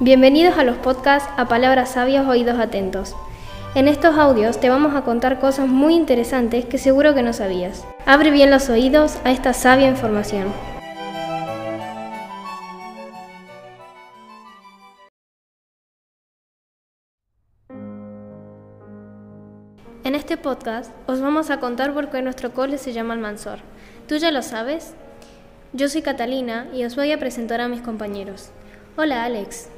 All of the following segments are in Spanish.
Bienvenidos a los podcasts A Palabras Sabias, Oídos Atentos. En estos audios te vamos a contar cosas muy interesantes que seguro que no sabías. Abre bien los oídos a esta sabia información. En este podcast os vamos a contar por qué nuestro cole se llama Almanzor. ¿Tú ya lo sabes? Yo soy Catalina y os voy a presentar a mis compañeros. Hola Alex.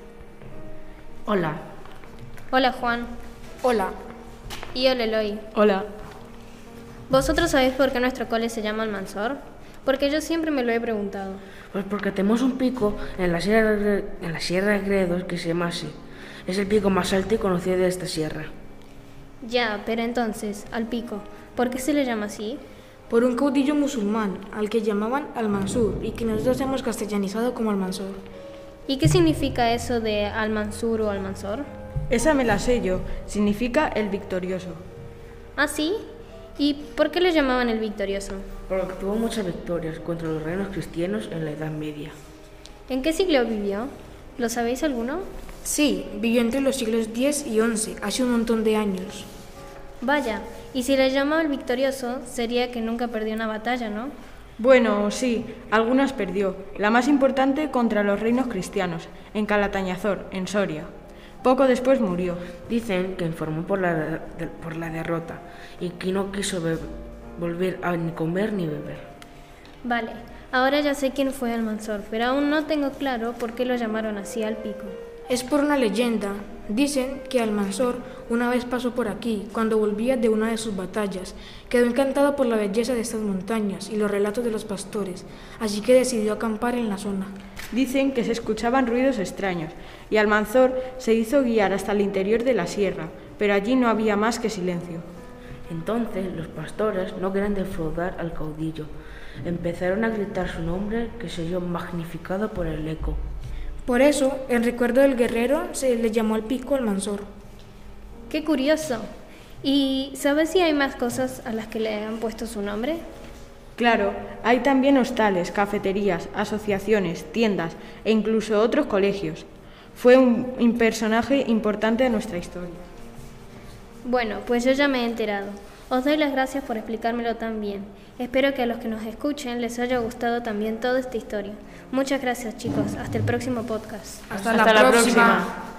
Hola. Hola Juan. Hola. Y hola Eloy. Hola. ¿Vosotros sabéis por qué nuestro cole se llama Almanzor? Porque yo siempre me lo he preguntado. Pues porque tenemos un pico en la sierra de, en la sierra de Gredos que se llama así. Es el pico más alto y conocido de esta sierra. Ya, pero entonces, al pico, ¿por qué se le llama así? Por un caudillo musulmán al que llamaban Al-Mansur y que nosotros hemos castellanizado como Almansor. ¿Y qué significa eso de Al-Mansur o Almanzor? Esa me la sé yo. Significa el victorioso. ¿Ah, sí? ¿Y por qué le llamaban el victorioso? Porque tuvo muchas victorias contra los reinos cristianos en la Edad Media. ¿En qué siglo vivió? ¿Lo sabéis alguno? Sí, vivió entre los siglos X y XI, hace un montón de años. Vaya, y si le llamaba el victorioso, sería que nunca perdió una batalla, ¿no? Bueno, sí, algunas perdió. La más importante contra los reinos cristianos, en Calatañazor, en Soria. Poco después murió. Dicen que informó por la, de- por la derrota y que no quiso volver a ni comer ni beber. Vale, ahora ya sé quién fue Almanzor, pero aún no tengo claro por qué lo llamaron así al pico. Es por una leyenda. Dicen que Almansor una vez pasó por aquí cuando volvía de una de sus batallas. Quedó encantado por la belleza de estas montañas y los relatos de los pastores, así que decidió acampar en la zona. Dicen que se escuchaban ruidos extraños y Almanzor se hizo guiar hasta el interior de la sierra, pero allí no había más que silencio. Entonces los pastores no querían defraudar al caudillo. Empezaron a gritar su nombre que se oyó magnificado por el eco. Por eso, en recuerdo del guerrero, se le llamó al pico Almansor. ¡Qué curioso! ¿Y sabes si hay más cosas a las que le han puesto su nombre? Claro, hay también hostales, cafeterías, asociaciones, tiendas e incluso otros colegios. Fue un, un personaje importante de nuestra historia. Bueno, pues yo ya me he enterado. Os doy las gracias por explicármelo tan bien. Espero que a los que nos escuchen les haya gustado también toda esta historia. Muchas gracias chicos. Hasta el próximo podcast. Hasta, Hasta la próxima.